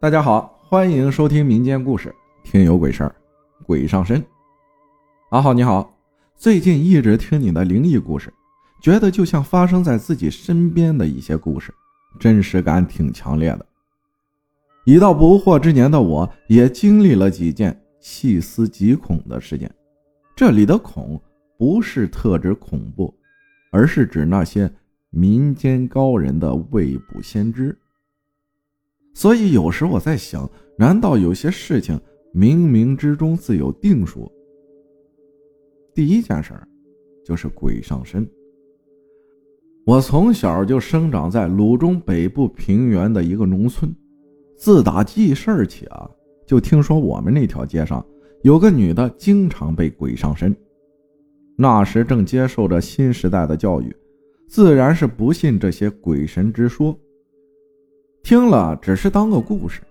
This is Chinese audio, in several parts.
大家好，欢迎收听民间故事《听有鬼事儿》，鬼上身。阿浩你好，最近一直听你的灵异故事，觉得就像发生在自己身边的一些故事，真实感挺强烈的。已到不惑之年的我，也经历了几件细思极恐的事件。这里的“恐”不是特指恐怖，而是指那些民间高人的未卜先知。所以有时我在想，难道有些事情冥冥之中自有定数？第一件事儿就是鬼上身。我从小就生长在鲁中北部平原的一个农村，自打记事起啊，就听说我们那条街上有个女的经常被鬼上身。那时正接受着新时代的教育，自然是不信这些鬼神之说。听了只是当个故事。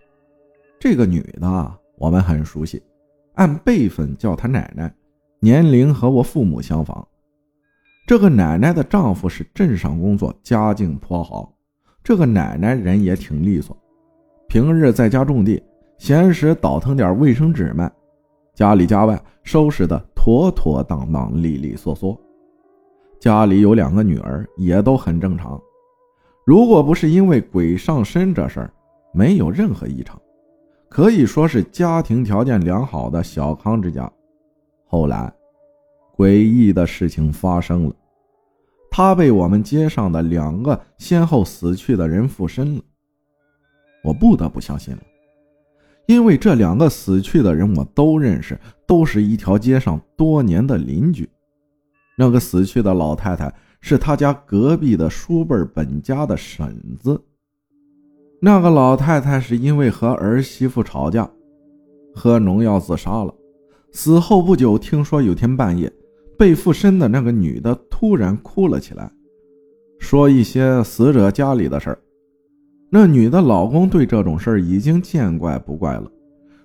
这个女的我们很熟悉，按辈分叫她奶奶，年龄和我父母相仿。这个奶奶的丈夫是镇上工作，家境颇好。这个奶奶人也挺利索，平日在家种地，闲时倒腾点卫生纸卖，家里家外收拾的妥妥当当、利利索索。家里有两个女儿，也都很正常。如果不是因为鬼上身这事儿，没有任何异常，可以说是家庭条件良好的小康之家。后来，诡异的事情发生了，他被我们街上的两个先后死去的人附身了。我不得不相信了，因为这两个死去的人我都认识，都是一条街上多年的邻居。那个死去的老太太。是他家隔壁的叔辈本家的婶子。那个老太太是因为和儿媳妇吵架，喝农药自杀了。死后不久，听说有天半夜，被附身的那个女的突然哭了起来，说一些死者家里的事儿。那女的老公对这种事儿已经见怪不怪了，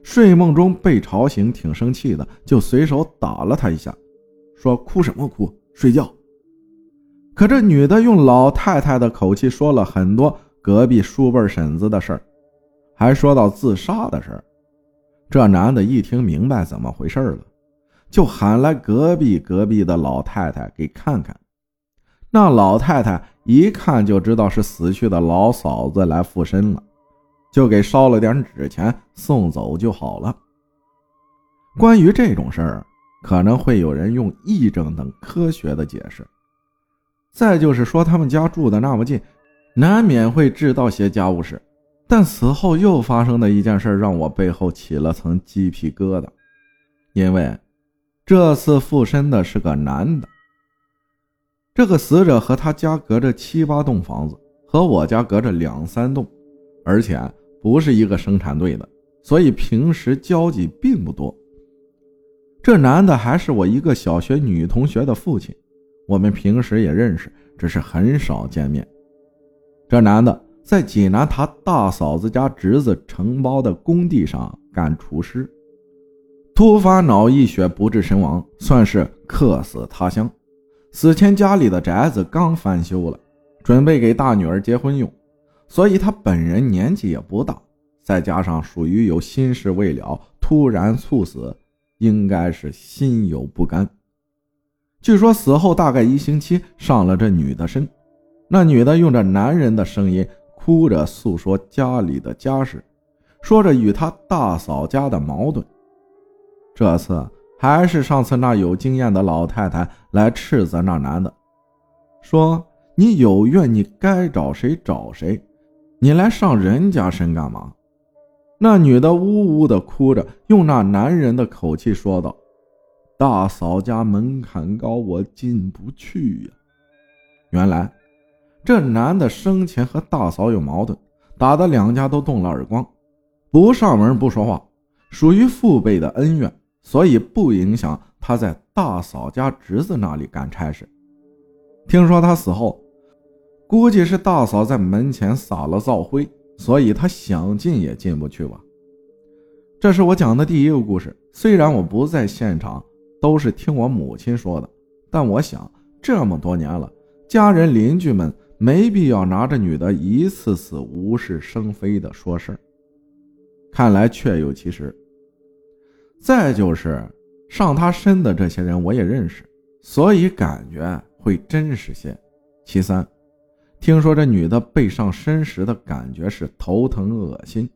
睡梦中被吵醒，挺生气的，就随手打了她一下，说：“哭什么哭？睡觉。”可这女的用老太太的口气说了很多隔壁叔辈婶子的事儿，还说到自杀的事儿。这男的一听明白怎么回事了，就喊来隔壁隔壁的老太太给看看。那老太太一看就知道是死去的老嫂子来附身了，就给烧了点纸钱送走就好了。关于这种事儿，可能会有人用癔症等科学的解释。再就是说，他们家住的那么近，难免会制造些家务事。但此后又发生的一件事，让我背后起了层鸡皮疙瘩。因为这次附身的是个男的。这个死者和他家隔着七八栋房子，和我家隔着两三栋，而且不是一个生产队的，所以平时交集并不多。这男的还是我一个小学女同学的父亲。我们平时也认识，只是很少见面。这男的在济南他大嫂子家侄子承包的工地上干厨师，突发脑溢血不治身亡，算是客死他乡。死前家里的宅子刚翻修了，准备给大女儿结婚用，所以他本人年纪也不大，再加上属于有心事未了，突然猝死，应该是心有不甘。据说死后大概一星期上了这女的身，那女的用着男人的声音哭着诉说家里的家事，说着与她大嫂家的矛盾。这次还是上次那有经验的老太太来斥责那男的，说：“你有怨你该找谁找谁，你来上人家身干嘛？”那女的呜呜的哭着，用那男人的口气说道。大嫂家门槛高，我进不去呀。原来，这男的生前和大嫂有矛盾，打得两家都动了耳光，不上门不说话，属于父辈的恩怨，所以不影响他在大嫂家侄子那里干差事。听说他死后，估计是大嫂在门前撒了灶灰，所以他想进也进不去吧。这是我讲的第一个故事，虽然我不在现场。都是听我母亲说的，但我想这么多年了，家人邻居们没必要拿着女的一次次无事生非的说事儿。看来确有其事。再就是上他身的这些人我也认识，所以感觉会真实些。其三，听说这女的被上身时的感觉是头疼恶心，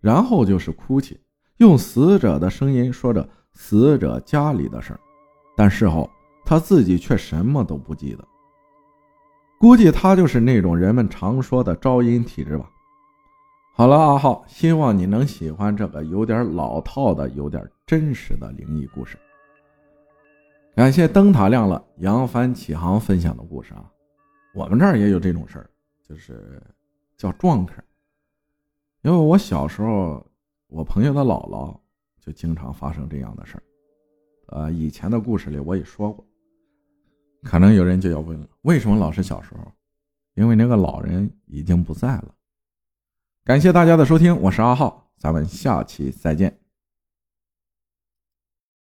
然后就是哭泣，用死者的声音说着死者家里的事儿，但事后他自己却什么都不记得。估计他就是那种人们常说的招阴体质吧。好了，阿浩，希望你能喜欢这个有点老套的、有点真实的灵异故事。感谢灯塔亮了，扬帆起航分享的故事啊，我们这儿也有这种事儿，就是叫撞客。因为我小时候，我朋友的姥姥就经常发生这样的事儿。呃，以前的故事里我也说过。可能有人就要问了，为什么老是小时候？因为那个老人已经不在了。感谢大家的收听，我是阿浩，咱们下期再见。